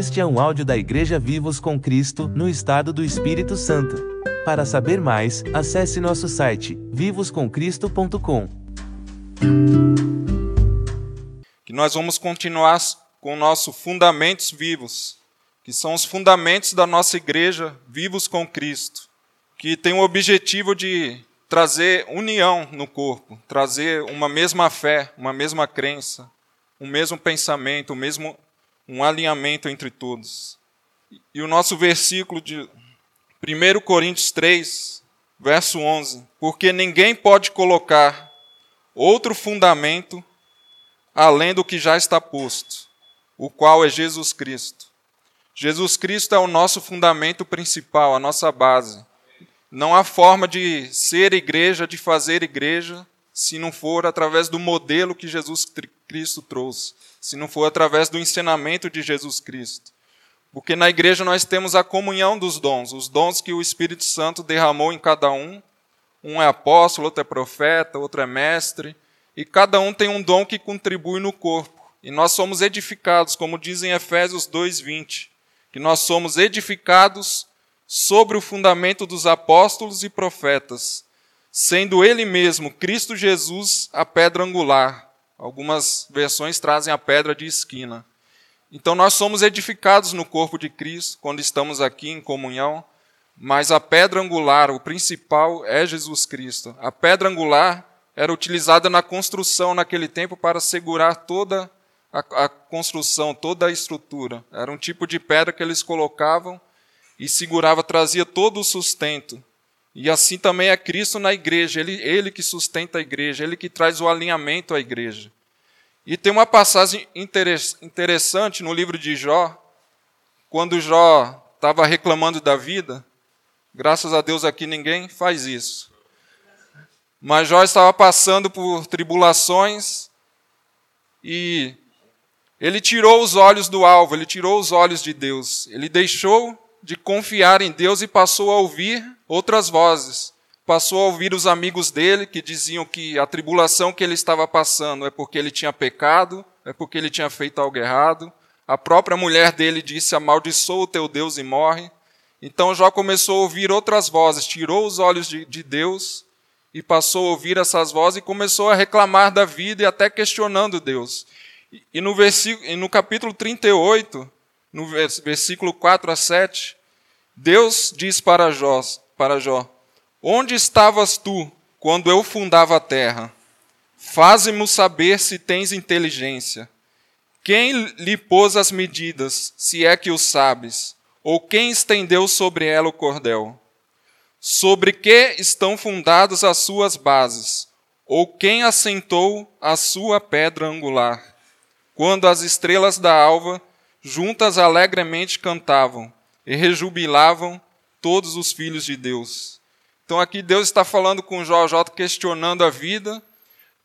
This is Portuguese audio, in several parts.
Este é um áudio da Igreja Vivos com Cristo, no estado do Espírito Santo. Para saber mais, acesse nosso site vivoscomcristo.com. Que nós vamos continuar com o nosso fundamentos vivos, que são os fundamentos da nossa igreja Vivos com Cristo, que tem o objetivo de trazer união no corpo, trazer uma mesma fé, uma mesma crença, um mesmo pensamento, um mesmo um alinhamento entre todos. E o nosso versículo de 1 Coríntios 3, verso 11: Porque ninguém pode colocar outro fundamento além do que já está posto, o qual é Jesus Cristo. Jesus Cristo é o nosso fundamento principal, a nossa base. Não há forma de ser igreja, de fazer igreja, se não for através do modelo que Jesus Cristo trouxe, se não for através do ensinamento de Jesus Cristo. Porque na igreja nós temos a comunhão dos dons, os dons que o Espírito Santo derramou em cada um. Um é apóstolo, outro é profeta, outro é mestre, e cada um tem um dom que contribui no corpo. E nós somos edificados, como diz em Efésios 2:20, que nós somos edificados sobre o fundamento dos apóstolos e profetas, sendo ele mesmo, Cristo Jesus, a pedra angular. Algumas versões trazem a pedra de esquina. Então nós somos edificados no corpo de Cristo quando estamos aqui em comunhão, mas a pedra angular, o principal, é Jesus Cristo. A pedra angular era utilizada na construção naquele tempo para segurar toda a, a construção, toda a estrutura. Era um tipo de pedra que eles colocavam e segurava, trazia todo o sustento. E assim também é Cristo na igreja, ele, ele que sustenta a igreja, ele que traz o alinhamento à igreja. E tem uma passagem interessante no livro de Jó, quando Jó estava reclamando da vida, graças a Deus aqui ninguém faz isso. Mas Jó estava passando por tribulações e ele tirou os olhos do alvo, ele tirou os olhos de Deus, ele deixou de confiar em Deus e passou a ouvir outras vozes. Passou a ouvir os amigos dele que diziam que a tribulação que ele estava passando é porque ele tinha pecado, é porque ele tinha feito algo errado. A própria mulher dele disse: Amaldiçoa o teu Deus e morre. Então Jó começou a ouvir outras vozes, tirou os olhos de, de Deus e passou a ouvir essas vozes e começou a reclamar da vida e até questionando Deus. E, no, versículo, e no capítulo 38, no versículo 4 a 7, Deus diz para Jó, para Jó: Onde estavas tu quando eu fundava a terra? Faze-me saber se tens inteligência. Quem lhe pôs as medidas, se é que o sabes? Ou quem estendeu sobre ela o cordel? Sobre que estão fundadas as suas bases? Ou quem assentou a sua pedra angular? Quando as estrelas da alva juntas alegremente cantavam e rejubilavam todos os filhos de Deus. Então aqui Deus está falando com Jó, Jó questionando a vida,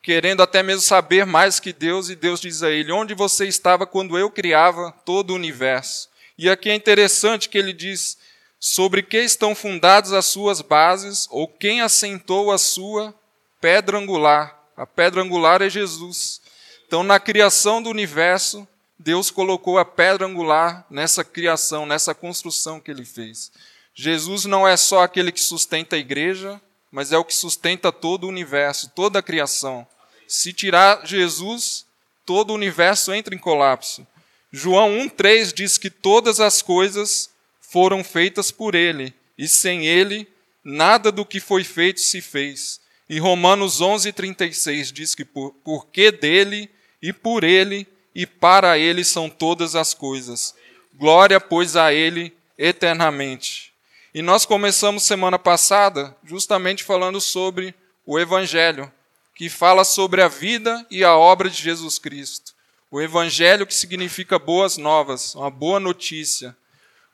querendo até mesmo saber mais que Deus, e Deus diz a ele: Onde você estava quando eu criava todo o universo? E aqui é interessante que ele diz: Sobre que estão fundadas as suas bases, ou quem assentou a sua pedra angular? A pedra angular é Jesus. Então, na criação do universo, Deus colocou a pedra angular nessa criação, nessa construção que ele fez. Jesus não é só aquele que sustenta a igreja, mas é o que sustenta todo o universo, toda a criação. Se tirar Jesus, todo o universo entra em colapso. João 1,3 diz que todas as coisas foram feitas por ele, e sem ele, nada do que foi feito se fez. E Romanos 11,36 diz que por, porque dele e por ele e para ele são todas as coisas. Glória, pois, a ele eternamente. E nós começamos semana passada justamente falando sobre o Evangelho, que fala sobre a vida e a obra de Jesus Cristo. O Evangelho que significa boas novas, uma boa notícia.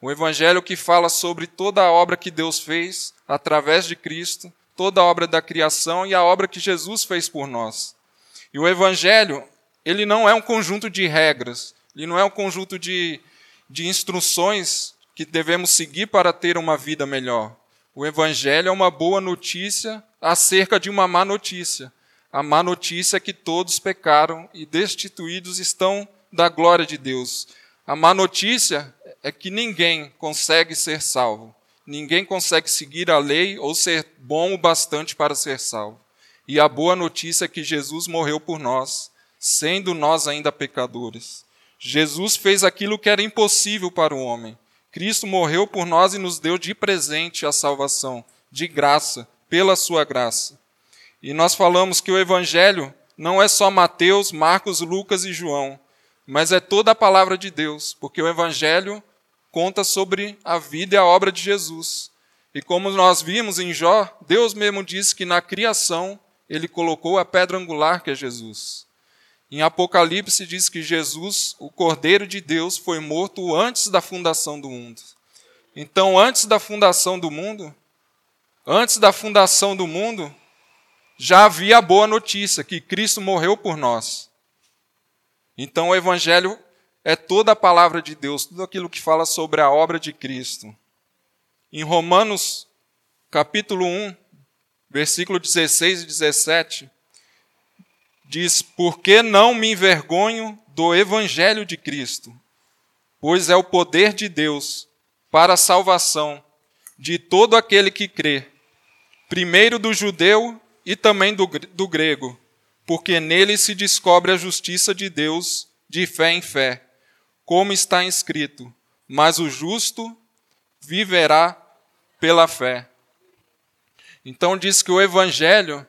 O Evangelho que fala sobre toda a obra que Deus fez através de Cristo, toda a obra da criação e a obra que Jesus fez por nós. E o Evangelho ele não é um conjunto de regras, ele não é um conjunto de, de instruções que devemos seguir para ter uma vida melhor. O Evangelho é uma boa notícia acerca de uma má notícia. A má notícia é que todos pecaram e destituídos estão da glória de Deus. A má notícia é que ninguém consegue ser salvo. Ninguém consegue seguir a lei ou ser bom o bastante para ser salvo. E a boa notícia é que Jesus morreu por nós, sendo nós ainda pecadores. Jesus fez aquilo que era impossível para o homem. Cristo morreu por nós e nos deu de presente a salvação, de graça, pela sua graça. E nós falamos que o Evangelho não é só Mateus, Marcos, Lucas e João, mas é toda a palavra de Deus, porque o Evangelho conta sobre a vida e a obra de Jesus. E como nós vimos em Jó, Deus mesmo disse que na criação ele colocou a pedra angular que é Jesus. Em Apocalipse diz que Jesus, o Cordeiro de Deus, foi morto antes da fundação do mundo. Então, antes da fundação do mundo, antes da fundação do mundo, já havia a boa notícia que Cristo morreu por nós. Então, o Evangelho é toda a palavra de Deus, tudo aquilo que fala sobre a obra de Cristo. Em Romanos, capítulo 1, versículo 16 e 17, diz: Porque não me envergonho do evangelho de Cristo, pois é o poder de Deus para a salvação de todo aquele que crê, primeiro do judeu e também do, do grego, porque nele se descobre a justiça de Deus de fé em fé, como está escrito: Mas o justo viverá pela fé. Então diz que o evangelho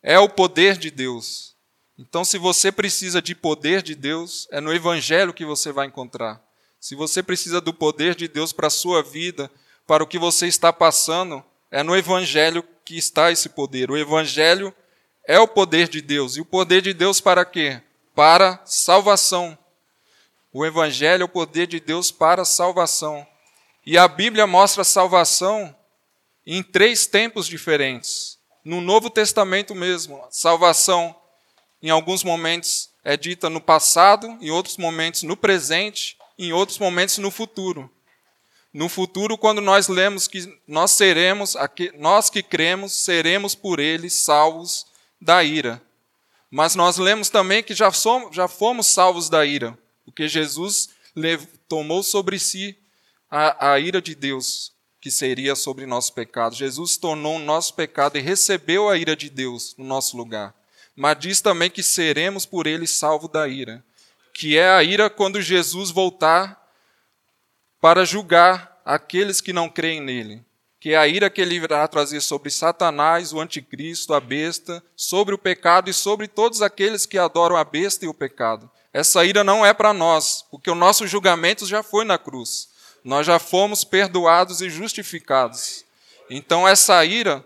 é o poder de Deus. Então, se você precisa de poder de Deus, é no Evangelho que você vai encontrar. Se você precisa do poder de Deus para a sua vida, para o que você está passando, é no Evangelho que está esse poder. O Evangelho é o poder de Deus. E o poder de Deus para quê? Para salvação. O Evangelho é o poder de Deus para salvação. E a Bíblia mostra salvação em três tempos diferentes. No Novo Testamento mesmo, salvação em alguns momentos é dita no passado, em outros momentos no presente, em outros momentos no futuro. No futuro, quando nós lemos que nós seremos, nós que cremos, seremos por ele salvos da ira. Mas nós lemos também que já, somos, já fomos salvos da ira, porque Jesus tomou sobre si a, a ira de Deus, que seria sobre nosso pecado. Jesus tornou o nosso pecado e recebeu a ira de Deus no nosso lugar mas diz também que seremos por ele salvos da ira, que é a ira quando Jesus voltar para julgar aqueles que não creem nele, que é a ira que ele irá trazer sobre Satanás, o anticristo, a besta, sobre o pecado e sobre todos aqueles que adoram a besta e o pecado. Essa ira não é para nós, porque o nosso julgamento já foi na cruz. Nós já fomos perdoados e justificados. Então essa ira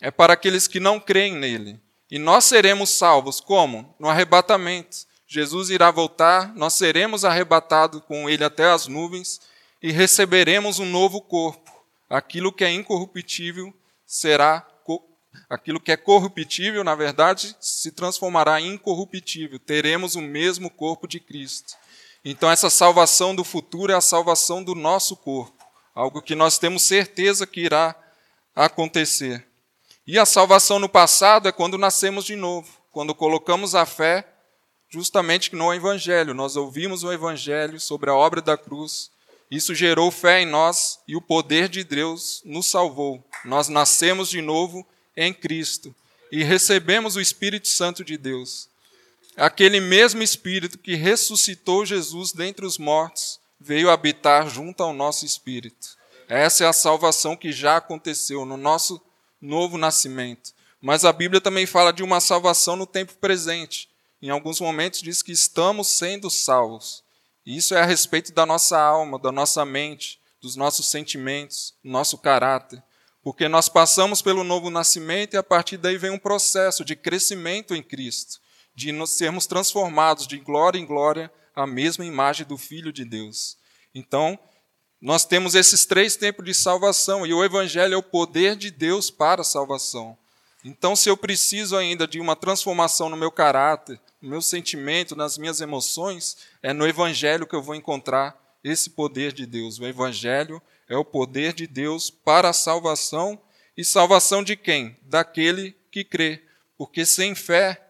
é para aqueles que não creem nele. E nós seremos salvos como? No arrebatamento. Jesus irá voltar, nós seremos arrebatados com ele até as nuvens e receberemos um novo corpo. Aquilo que é incorruptível será aquilo que é corruptível, na verdade, se transformará em incorruptível. Teremos o mesmo corpo de Cristo. Então essa salvação do futuro é a salvação do nosso corpo, algo que nós temos certeza que irá acontecer. E a salvação no passado é quando nascemos de novo, quando colocamos a fé justamente no Evangelho. Nós ouvimos o Evangelho sobre a obra da cruz, isso gerou fé em nós e o poder de Deus nos salvou. Nós nascemos de novo em Cristo e recebemos o Espírito Santo de Deus. Aquele mesmo Espírito que ressuscitou Jesus dentre os mortos veio habitar junto ao nosso espírito. Essa é a salvação que já aconteceu no nosso novo nascimento. Mas a Bíblia também fala de uma salvação no tempo presente. Em alguns momentos diz que estamos sendo salvos. E isso é a respeito da nossa alma, da nossa mente, dos nossos sentimentos, do nosso caráter. Porque nós passamos pelo novo nascimento e a partir daí vem um processo de crescimento em Cristo, de nos sermos transformados de glória em glória à mesma imagem do Filho de Deus. Então, nós temos esses três tempos de salvação e o Evangelho é o poder de Deus para a salvação. Então, se eu preciso ainda de uma transformação no meu caráter, no meu sentimento, nas minhas emoções, é no Evangelho que eu vou encontrar esse poder de Deus. O Evangelho é o poder de Deus para a salvação e salvação de quem? Daquele que crê. Porque sem fé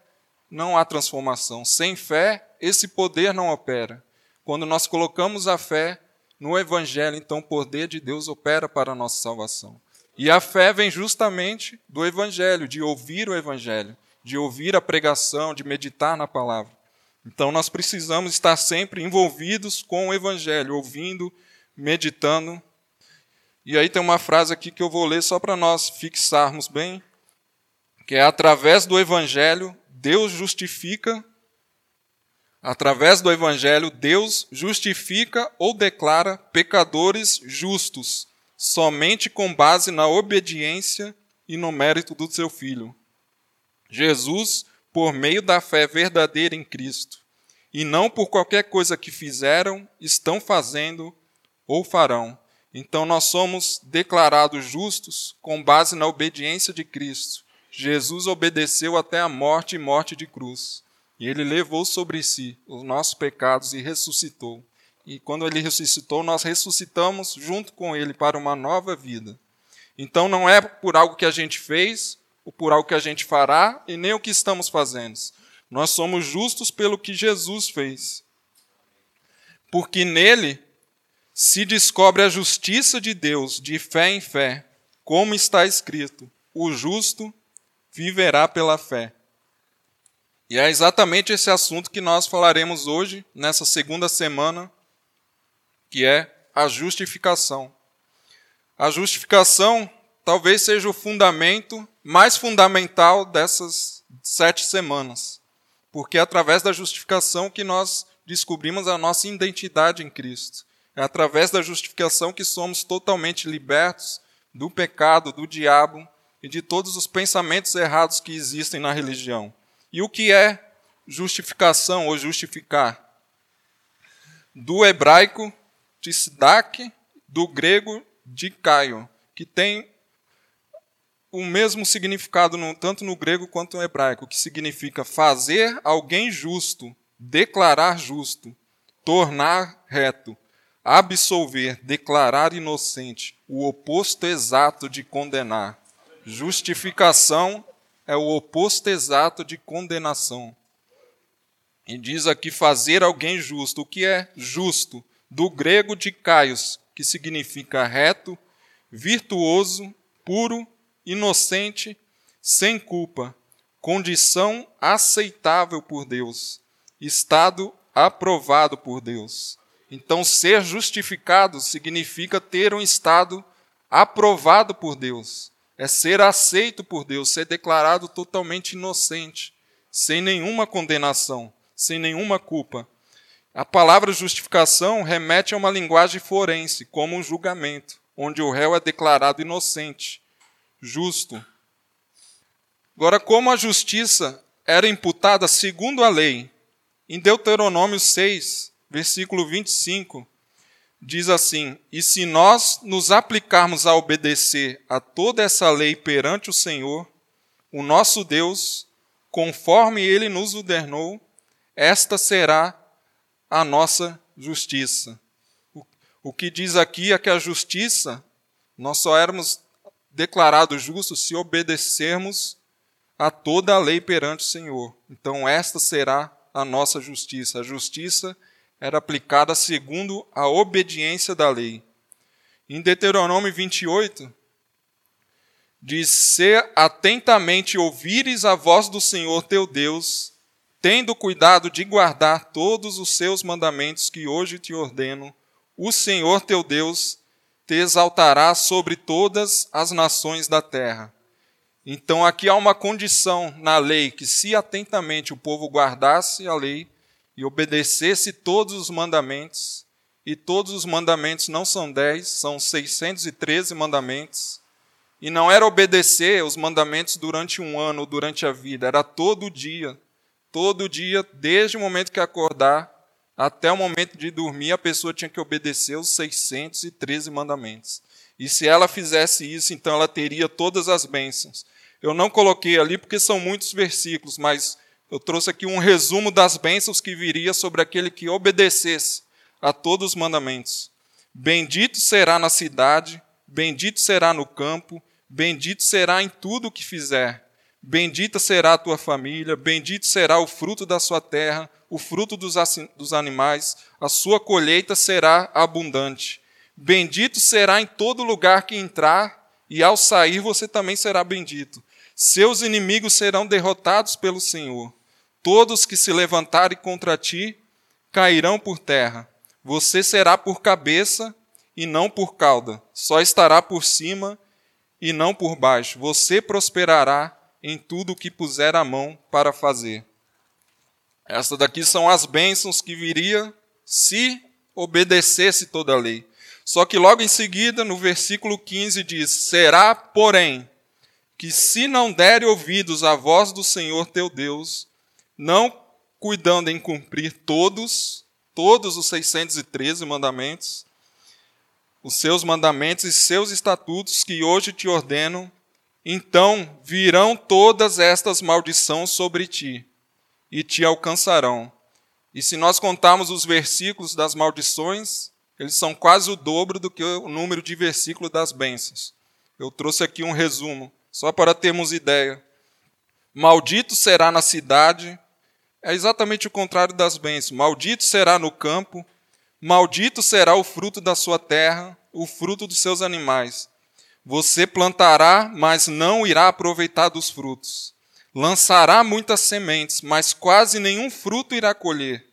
não há transformação. Sem fé, esse poder não opera. Quando nós colocamos a fé no Evangelho, então o poder de Deus opera para a nossa salvação. E a fé vem justamente do Evangelho, de ouvir o Evangelho, de ouvir a pregação, de meditar na palavra. Então nós precisamos estar sempre envolvidos com o Evangelho, ouvindo, meditando. E aí tem uma frase aqui que eu vou ler só para nós fixarmos bem, que é através do Evangelho, Deus justifica Através do Evangelho, Deus justifica ou declara pecadores justos, somente com base na obediência e no mérito do seu Filho. Jesus, por meio da fé verdadeira em Cristo, e não por qualquer coisa que fizeram, estão fazendo ou farão. Então nós somos declarados justos com base na obediência de Cristo. Jesus obedeceu até a morte e morte de cruz. E ele levou sobre si os nossos pecados e ressuscitou. E quando ele ressuscitou, nós ressuscitamos junto com ele para uma nova vida. Então não é por algo que a gente fez, ou por algo que a gente fará, e nem o que estamos fazendo. Nós somos justos pelo que Jesus fez. Porque nele se descobre a justiça de Deus de fé em fé, como está escrito: o justo viverá pela fé. E é exatamente esse assunto que nós falaremos hoje, nessa segunda semana, que é a justificação. A justificação talvez seja o fundamento mais fundamental dessas sete semanas, porque é através da justificação que nós descobrimos a nossa identidade em Cristo. É através da justificação que somos totalmente libertos do pecado, do diabo e de todos os pensamentos errados que existem na religião. E o que é justificação ou justificar? Do hebraico tisdak, do grego dikaio, que tem o mesmo significado no, tanto no grego quanto no hebraico, que significa fazer alguém justo, declarar justo, tornar reto, absolver, declarar inocente, o oposto exato de condenar. Justificação é o oposto exato de condenação. E diz aqui fazer alguém justo. O que é justo? Do grego de caios, que significa reto, virtuoso, puro, inocente, sem culpa, condição aceitável por Deus, estado aprovado por Deus. Então, ser justificado significa ter um estado aprovado por Deus é ser aceito por Deus, ser declarado totalmente inocente, sem nenhuma condenação, sem nenhuma culpa. A palavra justificação remete a uma linguagem forense, como um julgamento, onde o réu é declarado inocente, justo. Agora, como a justiça era imputada segundo a lei, em Deuteronômio 6, versículo 25, diz assim: E se nós nos aplicarmos a obedecer a toda essa lei perante o Senhor, o nosso Deus, conforme ele nos ordenou, esta será a nossa justiça. O que diz aqui é que a justiça, nós só éramos declarados justos se obedecermos a toda a lei perante o Senhor. Então, esta será a nossa justiça. A justiça era aplicada segundo a obediência da lei. Em Deuteronômio 28, diz: Se atentamente ouvires a voz do Senhor teu Deus, tendo cuidado de guardar todos os seus mandamentos que hoje te ordeno, o Senhor teu Deus te exaltará sobre todas as nações da terra. Então aqui há uma condição na lei que, se atentamente o povo guardasse a lei, e obedecesse todos os mandamentos, e todos os mandamentos não são dez, são 613 mandamentos, e não era obedecer os mandamentos durante um ano ou durante a vida, era todo dia, todo dia, desde o momento que acordar até o momento de dormir, a pessoa tinha que obedecer os 613 mandamentos. E se ela fizesse isso, então ela teria todas as bênçãos. Eu não coloquei ali porque são muitos versículos, mas eu trouxe aqui um resumo das bênçãos que viria sobre aquele que obedecesse a todos os mandamentos. Bendito será na cidade, bendito será no campo, bendito será em tudo o que fizer. Bendita será a tua família, bendito será o fruto da sua terra, o fruto dos, dos animais, a sua colheita será abundante. Bendito será em todo lugar que entrar, e ao sair você também será bendito. Seus inimigos serão derrotados pelo Senhor. Todos que se levantarem contra ti cairão por terra. Você será por cabeça e não por cauda. Só estará por cima e não por baixo. Você prosperará em tudo o que puser a mão para fazer. Estas daqui são as bênçãos que viria se obedecesse toda a lei. Só que logo em seguida, no versículo 15, diz: Será, porém, que se não derem ouvidos à voz do Senhor teu Deus, não cuidando em cumprir todos, todos os 613 mandamentos, os seus mandamentos e seus estatutos que hoje te ordeno, então virão todas estas maldições sobre ti e te alcançarão. E se nós contarmos os versículos das maldições, eles são quase o dobro do que o número de versículos das bênçãos. Eu trouxe aqui um resumo, só para termos ideia. Maldito será na cidade, é exatamente o contrário das bênçãos. Maldito será no campo, maldito será o fruto da sua terra, o fruto dos seus animais. Você plantará, mas não irá aproveitar dos frutos. Lançará muitas sementes, mas quase nenhum fruto irá colher.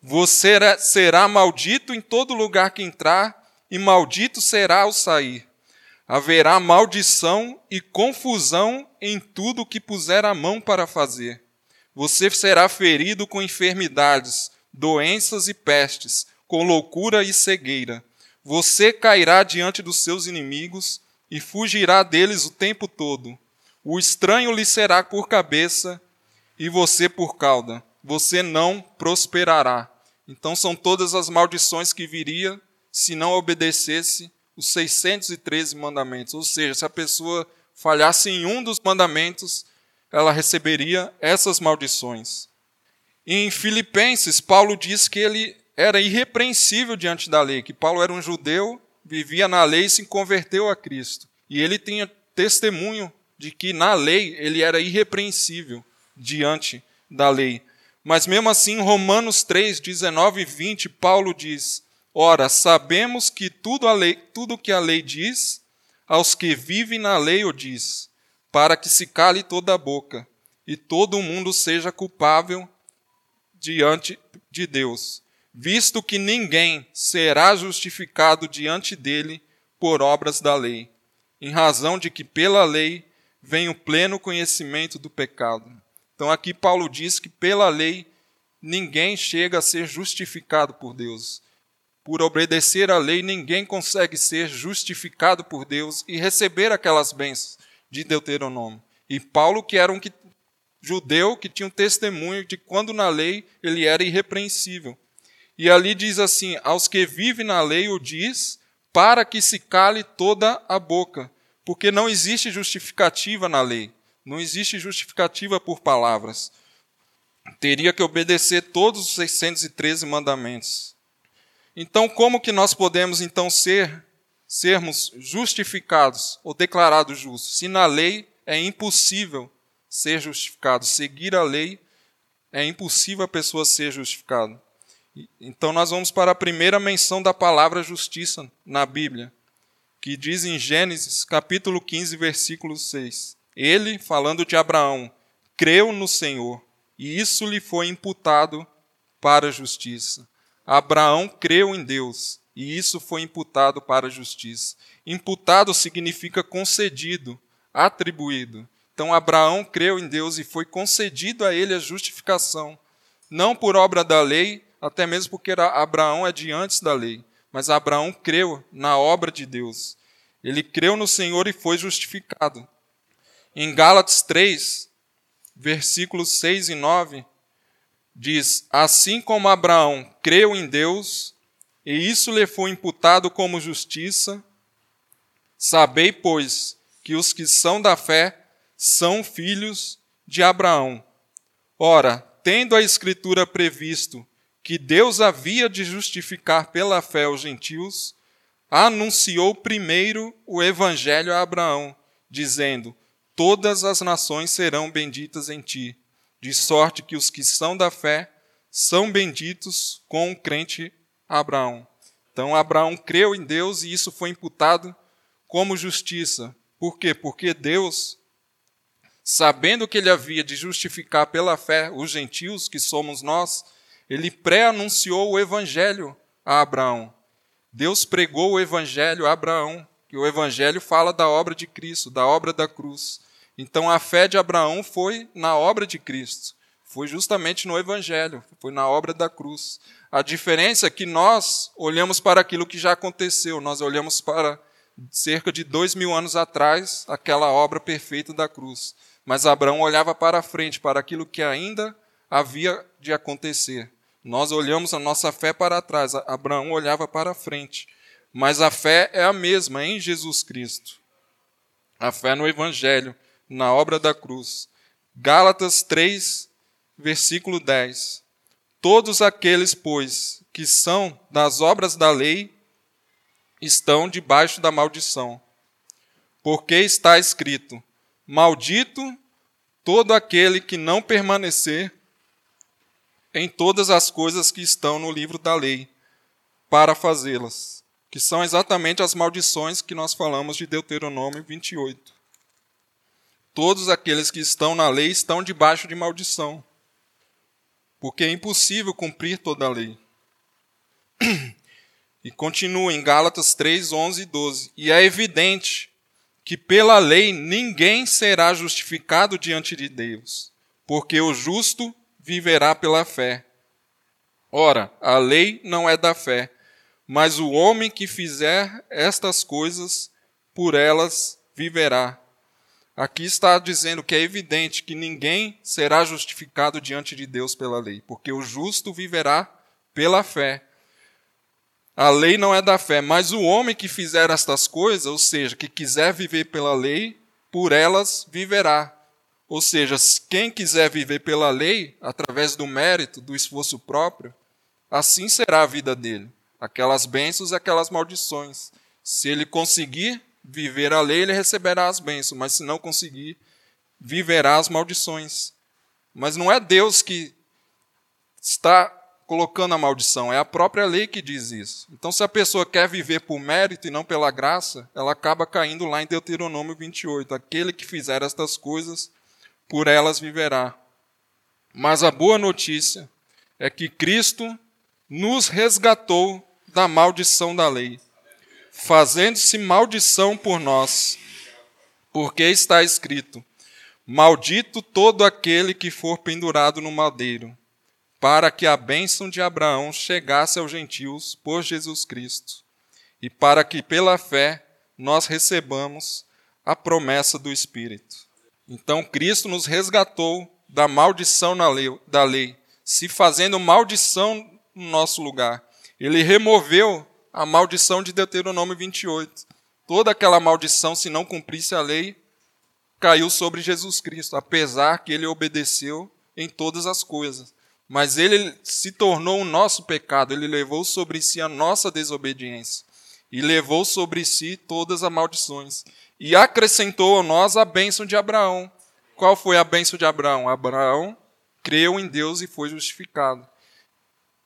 Você será maldito em todo lugar que entrar, e maldito será ao sair. Haverá maldição e confusão em tudo que puser a mão para fazer. Você será ferido com enfermidades, doenças e pestes, com loucura e cegueira. Você cairá diante dos seus inimigos e fugirá deles o tempo todo. O estranho lhe será por cabeça e você por cauda. Você não prosperará. Então são todas as maldições que viria se não obedecesse os 613 mandamentos. Ou seja, se a pessoa falhasse em um dos mandamentos, ela receberia essas maldições. Em Filipenses, Paulo diz que ele era irrepreensível diante da lei, que Paulo era um judeu, vivia na lei e se converteu a Cristo. E ele tinha testemunho de que na lei ele era irrepreensível diante da lei. Mas mesmo assim, em Romanos 3, 19 e 20, Paulo diz: Ora, sabemos que tudo, a que a lei diz, aos que vivem na lei o diz, para que se cale toda a boca e todo mundo seja culpável diante de Deus visto que ninguém será justificado diante dele por obras da lei, em razão de que pela lei vem o pleno conhecimento do pecado. Então aqui Paulo diz que pela lei ninguém chega a ser justificado por Deus. Por obedecer à lei, ninguém consegue ser justificado por Deus e receber aquelas bênçãos de Deuteronômio. E Paulo, que era um judeu que tinha um testemunho de quando na lei ele era irrepreensível. E ali diz assim: aos que vivem na lei o diz, para que se cale toda a boca, porque não existe justificativa na lei, não existe justificativa por palavras. Teria que obedecer todos os 613 mandamentos. Então, como que nós podemos então ser sermos justificados ou declarados justos, se na lei é impossível ser justificado, seguir a lei é impossível a pessoa ser justificada. Então nós vamos para a primeira menção da palavra justiça na Bíblia, que diz em Gênesis, capítulo 15, versículo 6. Ele, falando de Abraão, creu no Senhor, e isso lhe foi imputado para a justiça. Abraão creu em Deus, e isso foi imputado para a justiça. Imputado significa concedido, atribuído. Então Abraão creu em Deus e foi concedido a ele a justificação, não por obra da lei, até mesmo porque Abraão é de antes da lei. Mas Abraão creu na obra de Deus. Ele creu no Senhor e foi justificado. Em Gálatas 3, versículos 6 e 9, diz: Assim como Abraão creu em Deus, e isso lhe foi imputado como justiça, sabei, pois, que os que são da fé são filhos de Abraão. Ora, tendo a Escritura previsto que Deus havia de justificar pela fé os gentios, anunciou primeiro o evangelho a Abraão, dizendo: Todas as nações serão benditas em ti, de sorte que os que são da fé são benditos com o crente Abraão. Então, Abraão creu em Deus e isso foi imputado como justiça. Por quê? Porque Deus, sabendo que ele havia de justificar pela fé os gentios, que somos nós, ele pré-anunciou o evangelho a Abraão. Deus pregou o evangelho a Abraão, que o evangelho fala da obra de Cristo, da obra da cruz. Então a fé de Abraão foi na obra de Cristo, foi justamente no evangelho, foi na obra da cruz. A diferença é que nós olhamos para aquilo que já aconteceu, nós olhamos para cerca de dois mil anos atrás, aquela obra perfeita da cruz. Mas Abraão olhava para frente, para aquilo que ainda havia de acontecer. Nós olhamos a nossa fé para trás, Abraão olhava para frente. Mas a fé é a mesma em Jesus Cristo. A fé no Evangelho, na obra da cruz. Gálatas 3, versículo 10. Todos aqueles, pois, que são das obras da lei, estão debaixo da maldição. Porque está escrito: Maldito todo aquele que não permanecer em todas as coisas que estão no livro da lei, para fazê-las, que são exatamente as maldições que nós falamos de Deuteronômio 28. Todos aqueles que estão na lei estão debaixo de maldição porque é impossível cumprir toda a lei. E continua em Gálatas 3, 11 e 12. E é evidente que pela lei ninguém será justificado diante de Deus, porque o justo viverá pela fé. Ora, a lei não é da fé, mas o homem que fizer estas coisas, por elas viverá. Aqui está dizendo que é evidente que ninguém será justificado diante de Deus pela lei, porque o justo viverá pela fé. A lei não é da fé, mas o homem que fizer estas coisas, ou seja, que quiser viver pela lei, por elas viverá. Ou seja, quem quiser viver pela lei, através do mérito, do esforço próprio, assim será a vida dele. Aquelas bênçãos e aquelas maldições. Se ele conseguir viver a lei, ele receberá as bênçãos, mas se não conseguir, viverá as maldições. Mas não é Deus que está colocando a maldição, é a própria lei que diz isso. Então, se a pessoa quer viver por mérito e não pela graça, ela acaba caindo lá em Deuteronômio 28. Aquele que fizer estas coisas, por elas viverá. Mas a boa notícia é que Cristo nos resgatou da maldição da lei fazendo-se maldição por nós, porque está escrito: Maldito todo aquele que for pendurado no madeiro, para que a bênção de Abraão chegasse aos gentios por Jesus Cristo, e para que pela fé nós recebamos a promessa do Espírito. Então Cristo nos resgatou da maldição lei, da lei, se fazendo maldição no nosso lugar. Ele removeu a maldição de Deuteronômio 28. Toda aquela maldição, se não cumprisse a lei, caiu sobre Jesus Cristo, apesar que ele obedeceu em todas as coisas. Mas ele se tornou o nosso pecado, ele levou sobre si a nossa desobediência e levou sobre si todas as maldições e acrescentou a nós a bênção de Abraão. Qual foi a bênção de Abraão? Abraão creu em Deus e foi justificado.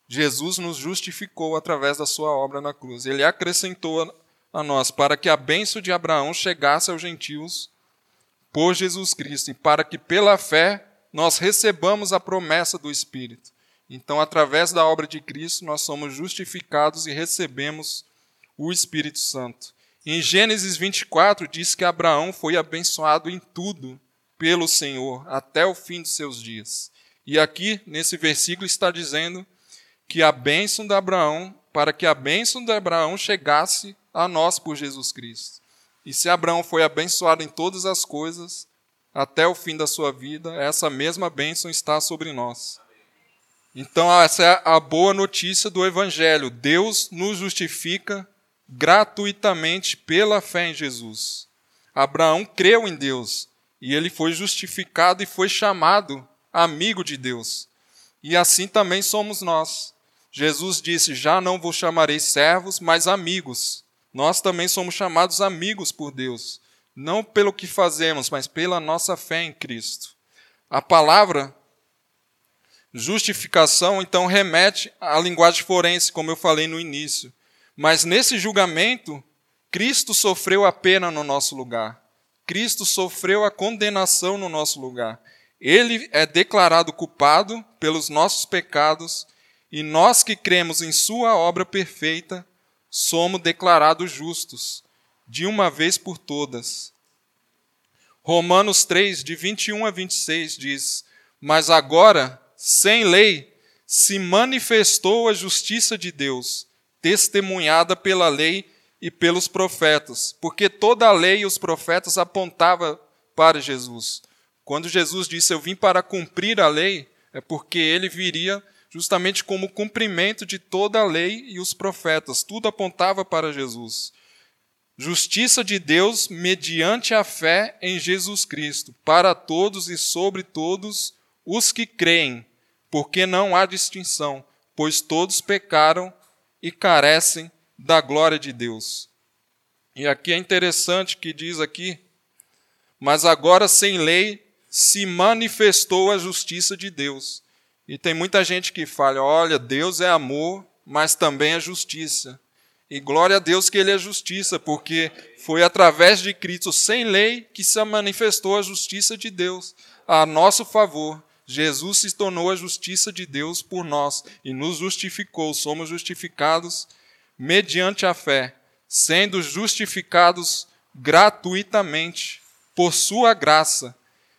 Jesus nos justificou através da sua obra na cruz. Ele acrescentou a nós para que a bênção de Abraão chegasse aos gentios por Jesus Cristo e para que pela fé nós recebamos a promessa do Espírito. Então, através da obra de Cristo, nós somos justificados e recebemos o Espírito Santo. Em Gênesis 24 diz que Abraão foi abençoado em tudo pelo Senhor até o fim dos seus dias. E aqui, nesse versículo, está dizendo que a bênção de Abraão, para que a bênção de Abraão chegasse a nós por Jesus Cristo. E se Abraão foi abençoado em todas as coisas, até o fim da sua vida, essa mesma bênção está sobre nós. Então, essa é a boa notícia do Evangelho. Deus nos justifica gratuitamente pela fé em Jesus. Abraão creu em Deus e ele foi justificado e foi chamado amigo de Deus. E assim também somos nós. Jesus disse: Já não vos chamarei servos, mas amigos. Nós também somos chamados amigos por Deus, não pelo que fazemos, mas pela nossa fé em Cristo. A palavra Justificação, então, remete à linguagem forense, como eu falei no início. Mas nesse julgamento, Cristo sofreu a pena no nosso lugar. Cristo sofreu a condenação no nosso lugar. Ele é declarado culpado pelos nossos pecados e nós que cremos em Sua obra perfeita somos declarados justos, de uma vez por todas. Romanos 3, de 21 a 26 diz: Mas agora, sem lei, se manifestou a justiça de Deus, testemunhada pela lei e pelos profetas, porque toda a lei e os profetas apontava para Jesus. Quando Jesus disse eu vim para cumprir a lei, é porque ele viria justamente como cumprimento de toda a lei e os profetas. Tudo apontava para Jesus. Justiça de Deus mediante a fé em Jesus Cristo, para todos e sobre todos os que creem, porque não há distinção, pois todos pecaram e carecem da glória de Deus. E aqui é interessante que diz aqui, mas agora sem lei se manifestou a justiça de Deus. E tem muita gente que fala: olha, Deus é amor, mas também é justiça. E glória a Deus que Ele é justiça, porque foi através de Cristo, sem lei, que se manifestou a justiça de Deus a nosso favor. Jesus se tornou a justiça de Deus por nós e nos justificou. Somos justificados mediante a fé, sendo justificados gratuitamente por Sua graça,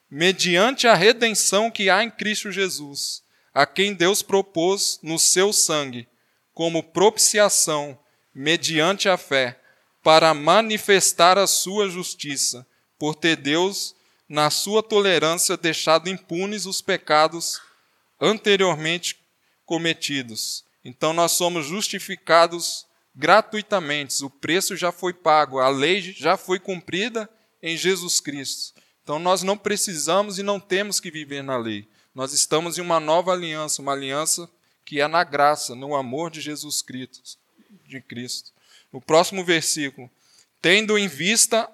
mediante a redenção que há em Cristo Jesus, a quem Deus propôs no seu sangue, como propiciação, mediante a fé, para manifestar a sua justiça, por ter Deus, na sua tolerância, deixado impunes os pecados anteriormente cometidos. Então nós somos justificados gratuitamente, o preço já foi pago, a lei já foi cumprida em Jesus Cristo. Então nós não precisamos e não temos que viver na lei. Nós estamos em uma nova aliança, uma aliança que é na graça, no amor de Jesus Cristo. De Cristo. No próximo versículo, tendo em vista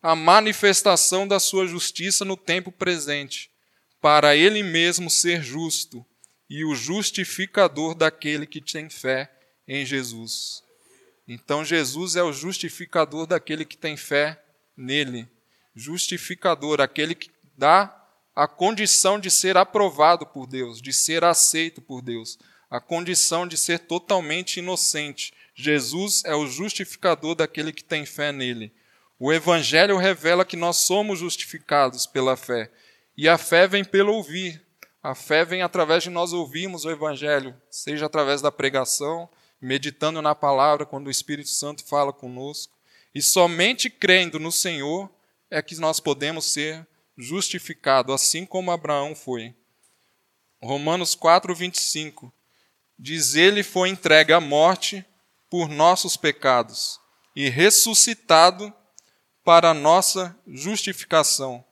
a manifestação da sua justiça no tempo presente, para ele mesmo ser justo e o justificador daquele que tem fé em Jesus. Então Jesus é o justificador daquele que tem fé nele. Justificador, aquele que dá a condição de ser aprovado por Deus, de ser aceito por Deus, a condição de ser totalmente inocente. Jesus é o justificador daquele que tem fé nele. O Evangelho revela que nós somos justificados pela fé. E a fé vem pelo ouvir. A fé vem através de nós ouvirmos o Evangelho, seja através da pregação, meditando na palavra quando o Espírito Santo fala conosco. E somente crendo no Senhor é que nós podemos ser justificados, assim como Abraão foi. Romanos 4, 25 diz: Ele foi entregue à morte por nossos pecados e ressuscitado para nossa justificação.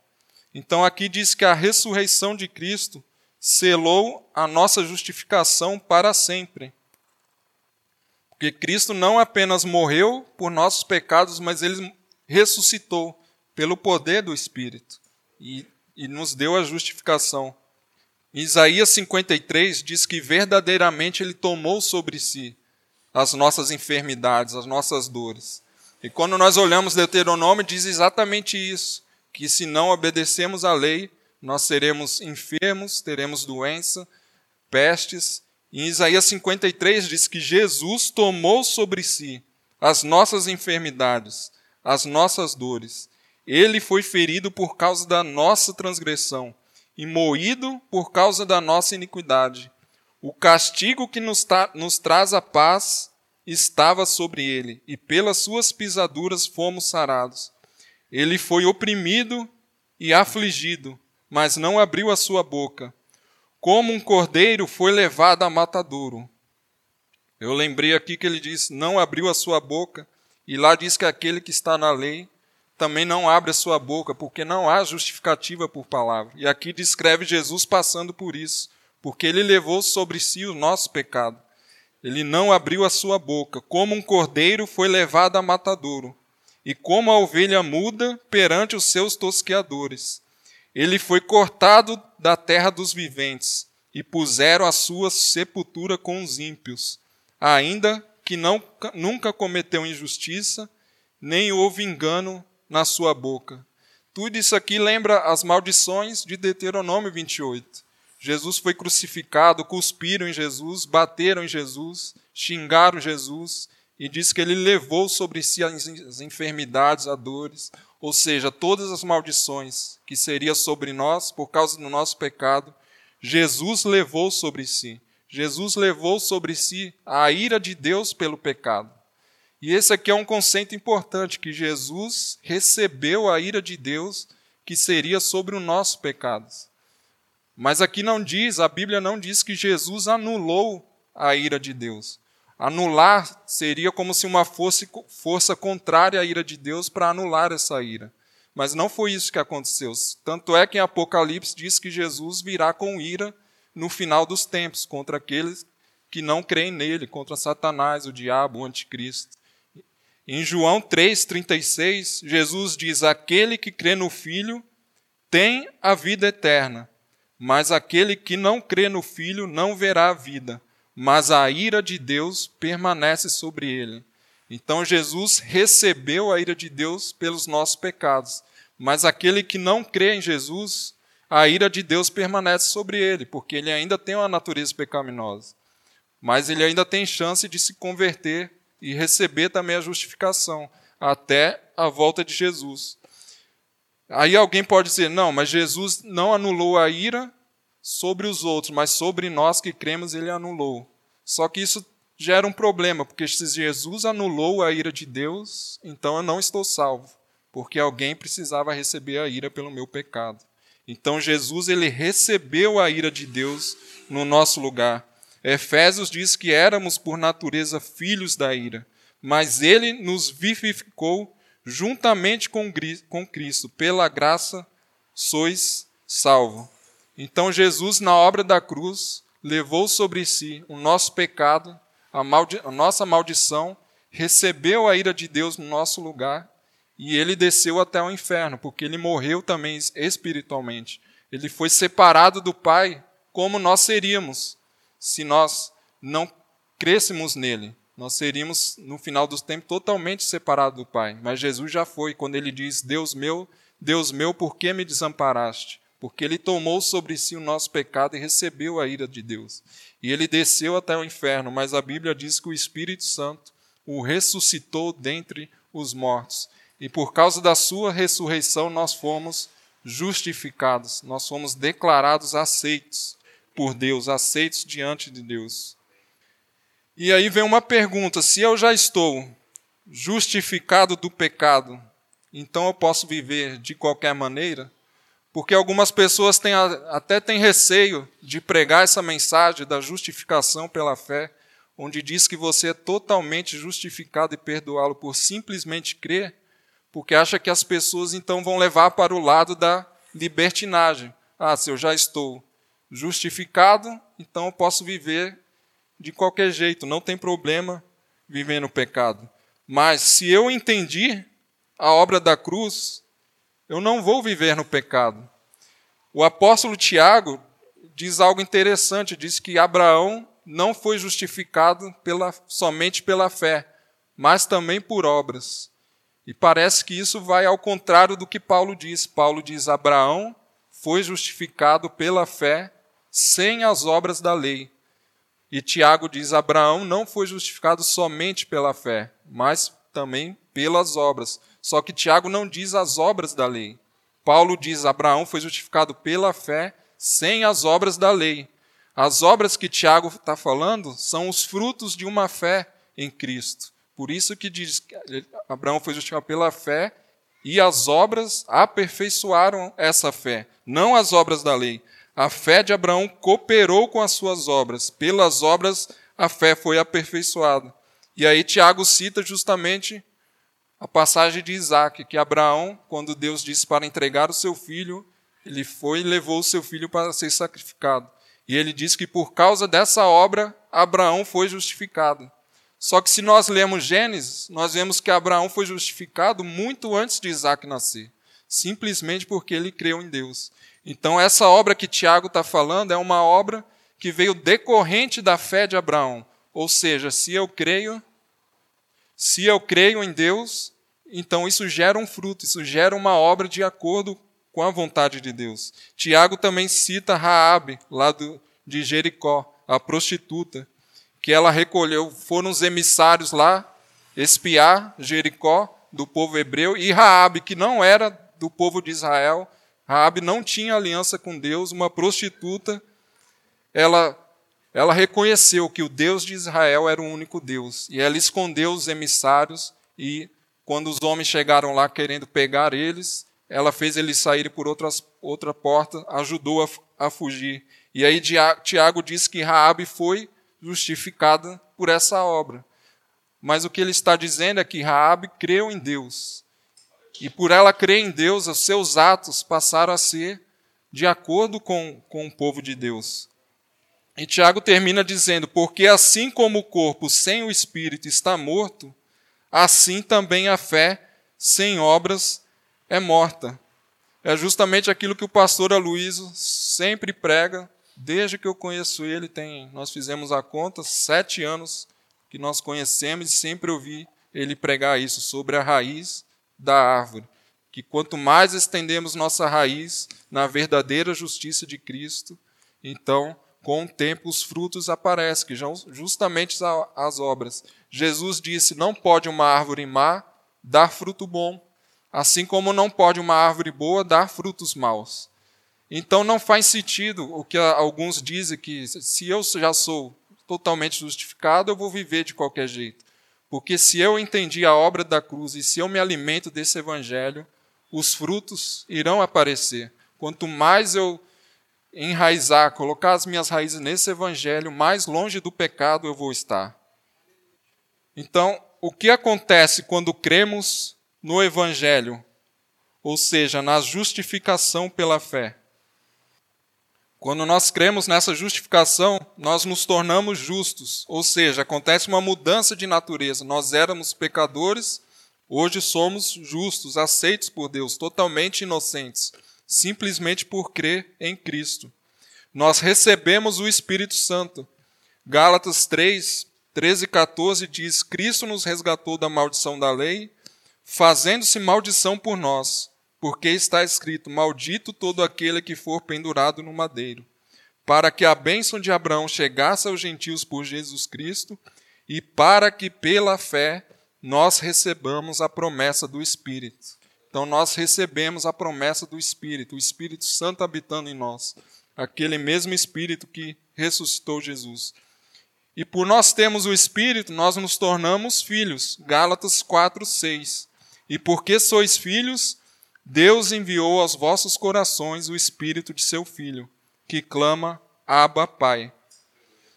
Então aqui diz que a ressurreição de Cristo selou a nossa justificação para sempre. Porque Cristo não apenas morreu por nossos pecados, mas ele ressuscitou pelo poder do Espírito e, e nos deu a justificação. Isaías 53 diz que verdadeiramente ele tomou sobre si as nossas enfermidades, as nossas dores. E quando nós olhamos Deuteronômio, diz exatamente isso: que se não obedecemos à lei, nós seremos enfermos, teremos doença, pestes, em Isaías 53 diz que Jesus tomou sobre si as nossas enfermidades, as nossas dores. Ele foi ferido por causa da nossa transgressão e moído por causa da nossa iniquidade. O castigo que nos, nos traz a paz estava sobre ele, e pelas suas pisaduras fomos sarados. Ele foi oprimido e afligido, mas não abriu a sua boca como um cordeiro foi levado a matadouro. Eu lembrei aqui que ele diz: não abriu a sua boca, e lá diz que aquele que está na lei também não abre a sua boca, porque não há justificativa por palavra. E aqui descreve Jesus passando por isso, porque ele levou sobre si o nosso pecado. Ele não abriu a sua boca, como um cordeiro foi levado a matadouro, e como a ovelha muda perante os seus tosqueadores. Ele foi cortado da terra dos viventes, e puseram a sua sepultura com os ímpios, ainda que não, nunca cometeu injustiça, nem houve engano na sua boca. Tudo isso aqui lembra as maldições de Deuteronômio 28. Jesus foi crucificado, cuspiram em Jesus, bateram em Jesus, xingaram Jesus, e diz que ele levou sobre si as enfermidades, as dores, ou seja, todas as maldições que seria sobre nós por causa do nosso pecado, Jesus levou sobre si. Jesus levou sobre si a ira de Deus pelo pecado. E esse aqui é um conceito importante que Jesus recebeu a ira de Deus que seria sobre os nossos pecados. Mas aqui não diz, a Bíblia não diz que Jesus anulou a ira de Deus. Anular seria como se uma força, força contrária à ira de Deus para anular essa ira. Mas não foi isso que aconteceu. Tanto é que em Apocalipse diz que Jesus virá com ira no final dos tempos contra aqueles que não creem nele, contra Satanás, o diabo, o anticristo. Em João 3,36, Jesus diz: Aquele que crê no Filho tem a vida eterna, mas aquele que não crê no Filho não verá a vida, mas a ira de Deus permanece sobre ele. Então Jesus recebeu a ira de Deus pelos nossos pecados, mas aquele que não crê em Jesus, a ira de Deus permanece sobre ele, porque ele ainda tem uma natureza pecaminosa. Mas ele ainda tem chance de se converter e receber também a justificação até a volta de Jesus. Aí alguém pode dizer: não, mas Jesus não anulou a ira sobre os outros, mas sobre nós que cremos ele anulou. Só que isso gera um problema, porque se Jesus anulou a ira de Deus, então eu não estou salvo, porque alguém precisava receber a ira pelo meu pecado. Então Jesus ele recebeu a ira de Deus no nosso lugar. Efésios diz que éramos por natureza filhos da ira, mas ele nos vivificou juntamente com Cristo. Pela graça sois salvos. Então Jesus, na obra da cruz, levou sobre si o nosso pecado, a, maldi a nossa maldição, recebeu a ira de Deus no nosso lugar e ele desceu até o inferno, porque ele morreu também espiritualmente. Ele foi separado do Pai, como nós seríamos se nós não crêssemos nele. Nós seríamos, no final dos tempos, totalmente separados do Pai. Mas Jesus já foi, quando ele diz: Deus meu, Deus meu, por que me desamparaste? porque ele tomou sobre si o nosso pecado e recebeu a ira de Deus. E ele desceu até o inferno, mas a Bíblia diz que o Espírito Santo o ressuscitou dentre os mortos. E por causa da sua ressurreição nós fomos justificados, nós fomos declarados aceitos por Deus, aceitos diante de Deus. E aí vem uma pergunta: se eu já estou justificado do pecado, então eu posso viver de qualquer maneira? porque algumas pessoas têm, até têm receio de pregar essa mensagem da justificação pela fé, onde diz que você é totalmente justificado e perdoá-lo por simplesmente crer, porque acha que as pessoas então vão levar para o lado da libertinagem. Ah, se eu já estou justificado, então eu posso viver de qualquer jeito, não tem problema viver no pecado. Mas se eu entendi a obra da cruz, eu não vou viver no pecado. O apóstolo Tiago diz algo interessante, diz que Abraão não foi justificado pela, somente pela fé, mas também por obras. E parece que isso vai ao contrário do que Paulo diz. Paulo diz: Abraão foi justificado pela fé sem as obras da lei. E Tiago diz: Abraão não foi justificado somente pela fé, mas também pelas obras. Só que Tiago não diz as obras da lei. Paulo diz: Abraão foi justificado pela fé, sem as obras da lei. As obras que Tiago está falando são os frutos de uma fé em Cristo. Por isso que diz que Abraão foi justificado pela fé e as obras aperfeiçoaram essa fé, não as obras da lei. A fé de Abraão cooperou com as suas obras, pelas obras a fé foi aperfeiçoada. E aí Tiago cita justamente a passagem de Isaac, que Abraão, quando Deus disse para entregar o seu filho, ele foi e levou o seu filho para ser sacrificado. E ele diz que por causa dessa obra, Abraão foi justificado. Só que se nós lemos Gênesis, nós vemos que Abraão foi justificado muito antes de Isaac nascer, simplesmente porque ele creu em Deus. Então, essa obra que Tiago está falando é uma obra que veio decorrente da fé de Abraão. Ou seja, se eu creio, se eu creio em Deus, então isso gera um fruto, isso gera uma obra de acordo com a vontade de Deus. Tiago também cita Raabe, lá do, de Jericó, a prostituta, que ela recolheu, foram os emissários lá espiar Jericó do povo hebreu e Raabe, que não era do povo de Israel, Raabe não tinha aliança com Deus, uma prostituta, ela ela reconheceu que o Deus de Israel era o único Deus, e ela escondeu os emissários e quando os homens chegaram lá querendo pegar eles, ela fez eles saírem por outras, outra porta, ajudou a, a fugir. E aí Tiago diz que Raabe foi justificada por essa obra. Mas o que ele está dizendo é que Raabe creu em Deus. E por ela crer em Deus, os seus atos passaram a ser de acordo com, com o povo de Deus. E Tiago termina dizendo: Porque assim como o corpo sem o espírito está morto, assim também a fé sem obras é morta. É justamente aquilo que o pastor Aloysio sempre prega, desde que eu conheço ele, tem, nós fizemos a conta, sete anos que nós conhecemos e sempre ouvi ele pregar isso, sobre a raiz da árvore. Que quanto mais estendemos nossa raiz na verdadeira justiça de Cristo, então, com o tempo, os frutos aparecem, que são justamente as obras. Jesus disse: Não pode uma árvore má dar fruto bom, assim como não pode uma árvore boa dar frutos maus. Então não faz sentido o que alguns dizem que se eu já sou totalmente justificado, eu vou viver de qualquer jeito. Porque se eu entendi a obra da cruz e se eu me alimento desse evangelho, os frutos irão aparecer. Quanto mais eu enraizar, colocar as minhas raízes nesse evangelho, mais longe do pecado eu vou estar. Então, o que acontece quando cremos no evangelho, ou seja, na justificação pela fé? Quando nós cremos nessa justificação, nós nos tornamos justos, ou seja, acontece uma mudança de natureza. Nós éramos pecadores, hoje somos justos, aceitos por Deus, totalmente inocentes, simplesmente por crer em Cristo. Nós recebemos o Espírito Santo. Gálatas 3, 13 e 14 diz: Cristo nos resgatou da maldição da lei, fazendo-se maldição por nós porque está escrito: Maldito todo aquele que for pendurado no madeiro, para que a bênção de Abraão chegasse aos gentios por Jesus Cristo e para que pela fé nós recebamos a promessa do Espírito. Então nós recebemos a promessa do Espírito, o Espírito Santo habitando em nós, aquele mesmo Espírito que ressuscitou Jesus. E por nós termos o Espírito, nós nos tornamos filhos. Gálatas 4, 6. E porque sois filhos, Deus enviou aos vossos corações o espírito de seu filho, que clama: Abba, Pai.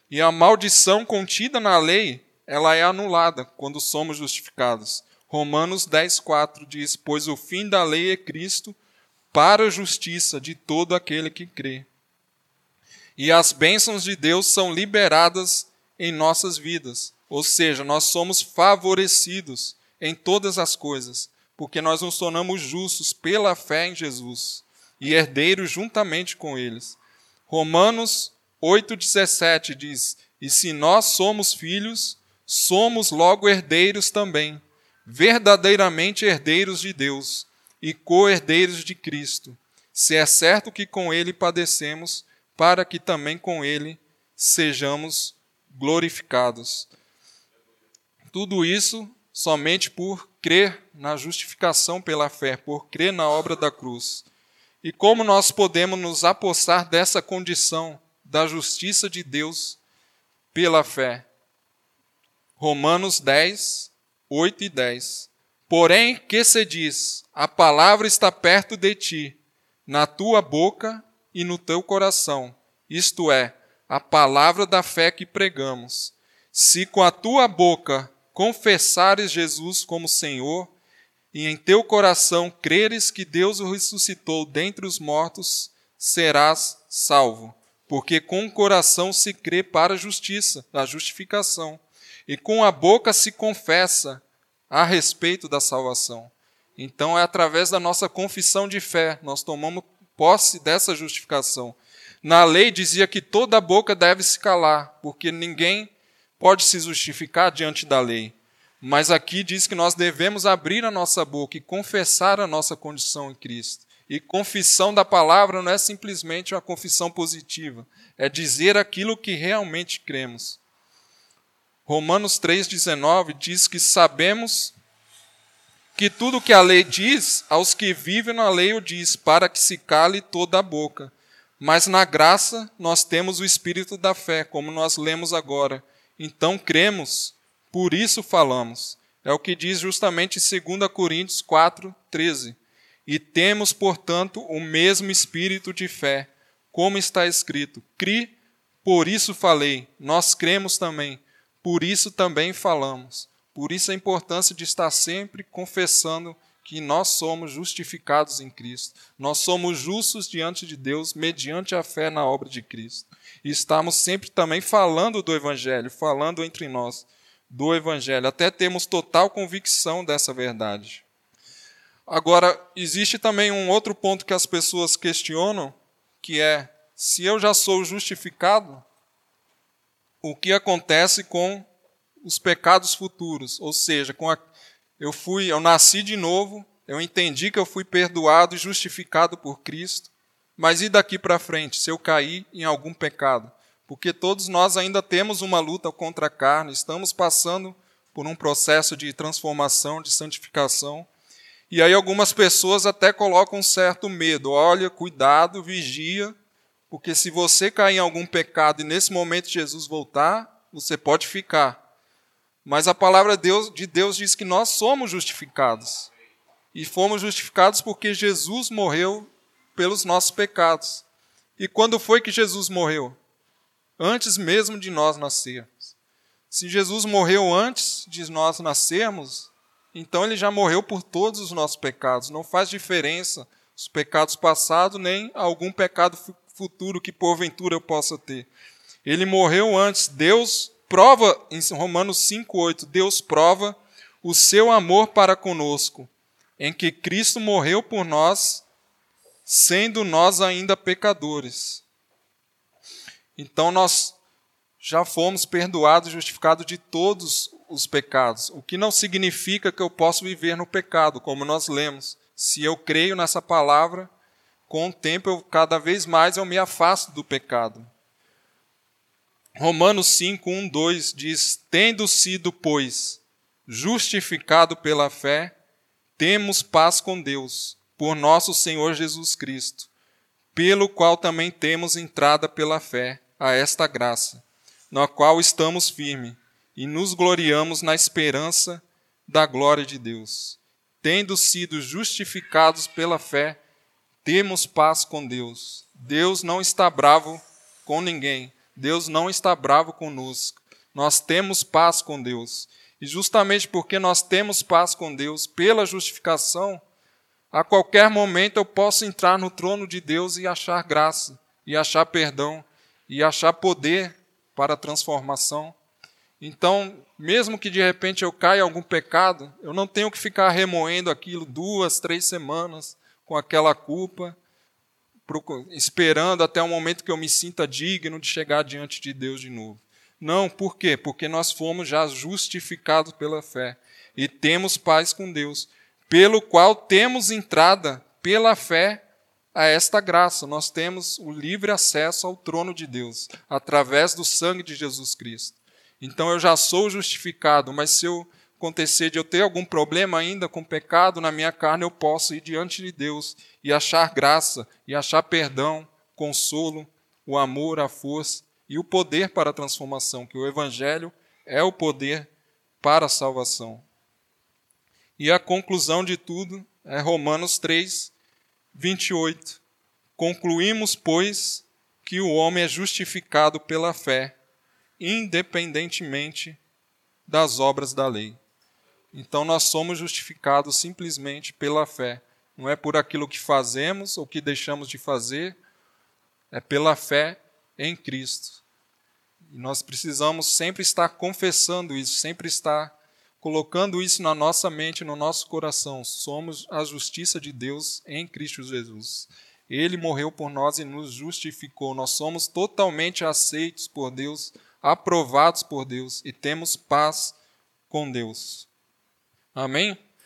E a maldição contida na lei, ela é anulada quando somos justificados. Romanos 10:4 diz: "Pois o fim da lei é Cristo para a justiça de todo aquele que crê." E as bênçãos de Deus são liberadas em nossas vidas, ou seja, nós somos favorecidos em todas as coisas porque nós nos tornamos justos pela fé em Jesus e herdeiros juntamente com eles. Romanos 8,17 diz: E se nós somos filhos, somos logo herdeiros também, verdadeiramente herdeiros de Deus e co-herdeiros de Cristo, se é certo que com ele padecemos, para que também com ele sejamos glorificados. Tudo isso somente por crer na justificação pela fé, por crer na obra da cruz. E como nós podemos nos apossar dessa condição da justiça de Deus pela fé? Romanos 10, 8 e 10. Porém, que se diz? A palavra está perto de ti, na tua boca e no teu coração, isto é, a palavra da fé que pregamos. Se com a tua boca confessares Jesus como Senhor e em teu coração creres que Deus o ressuscitou dentre os mortos, serás salvo. Porque com o coração se crê para a justiça, a justificação, e com a boca se confessa a respeito da salvação. Então é através da nossa confissão de fé, nós tomamos posse dessa justificação. Na lei dizia que toda boca deve se calar, porque ninguém pode se justificar diante da lei. Mas aqui diz que nós devemos abrir a nossa boca e confessar a nossa condição em Cristo. E confissão da palavra não é simplesmente uma confissão positiva, é dizer aquilo que realmente cremos. Romanos 3,19 diz que sabemos que tudo que a lei diz, aos que vivem na lei o diz, para que se cale toda a boca. Mas na graça nós temos o espírito da fé, como nós lemos agora. Então cremos, por isso falamos. É o que diz justamente 2 Coríntios 4, 13. E temos, portanto, o mesmo espírito de fé, como está escrito: Cri, por isso falei. Nós cremos também, por isso também falamos. Por isso a importância de estar sempre confessando que nós somos justificados em Cristo. Nós somos justos diante de Deus mediante a fé na obra de Cristo. E estamos sempre também falando do Evangelho, falando entre nós do Evangelho, até temos total convicção dessa verdade. Agora, existe também um outro ponto que as pessoas questionam, que é: se eu já sou justificado, o que acontece com os pecados futuros? Ou seja, com a, eu fui, eu nasci de novo, eu entendi que eu fui perdoado e justificado por Cristo, mas e daqui para frente, se eu cair em algum pecado? Porque todos nós ainda temos uma luta contra a carne, estamos passando por um processo de transformação, de santificação. E aí algumas pessoas até colocam um certo medo. Olha, cuidado, vigia, porque se você cair em algum pecado e nesse momento Jesus voltar, você pode ficar. Mas a palavra de Deus, de Deus diz que nós somos justificados. E fomos justificados porque Jesus morreu pelos nossos pecados. E quando foi que Jesus morreu? Antes mesmo de nós nascermos. Se Jesus morreu antes de nós nascermos, então ele já morreu por todos os nossos pecados. Não faz diferença os pecados passados nem algum pecado futuro que porventura eu possa ter. Ele morreu antes. Deus prova, em Romanos 5,8, Deus prova o seu amor para conosco, em que Cristo morreu por nós, sendo nós ainda pecadores. Então nós já fomos perdoados, justificados de todos os pecados, o que não significa que eu posso viver no pecado, como nós lemos. Se eu creio nessa palavra, com o tempo eu cada vez mais eu me afasto do pecado. Romanos 5, 1, 2 diz: Tendo sido, pois, justificado pela fé, temos paz com Deus, por nosso Senhor Jesus Cristo, pelo qual também temos entrada pela fé a esta graça, na qual estamos firmes e nos gloriamos na esperança da glória de Deus. Tendo sido justificados pela fé, temos paz com Deus. Deus não está bravo com ninguém. Deus não está bravo conosco. Nós temos paz com Deus. E justamente porque nós temos paz com Deus, pela justificação, a qualquer momento eu posso entrar no trono de Deus e achar graça, e achar perdão, e achar poder para a transformação. Então, mesmo que de repente eu caia em algum pecado, eu não tenho que ficar remoendo aquilo duas, três semanas com aquela culpa, esperando até o momento que eu me sinta digno de chegar diante de Deus de novo. Não, por quê? Porque nós fomos já justificados pela fé e temos paz com Deus, pelo qual temos entrada pela fé a esta graça. Nós temos o livre acesso ao trono de Deus através do sangue de Jesus Cristo. Então eu já sou justificado, mas se eu acontecer de eu ter algum problema ainda com pecado na minha carne, eu posso ir diante de Deus e achar graça, e achar perdão, consolo, o amor, a força e o poder para a transformação, que o Evangelho é o poder para a salvação. E a conclusão de tudo é Romanos 3, 28. Concluímos, pois, que o homem é justificado pela fé independentemente das obras da lei. Então nós somos justificados simplesmente pela fé. Não é por aquilo que fazemos ou que deixamos de fazer, é pela fé em Cristo. E nós precisamos sempre estar confessando isso, sempre estar colocando isso na nossa mente, no nosso coração. Somos a justiça de Deus em Cristo Jesus. Ele morreu por nós e nos justificou. Nós somos totalmente aceitos por Deus, aprovados por Deus e temos paz com Deus. Amém?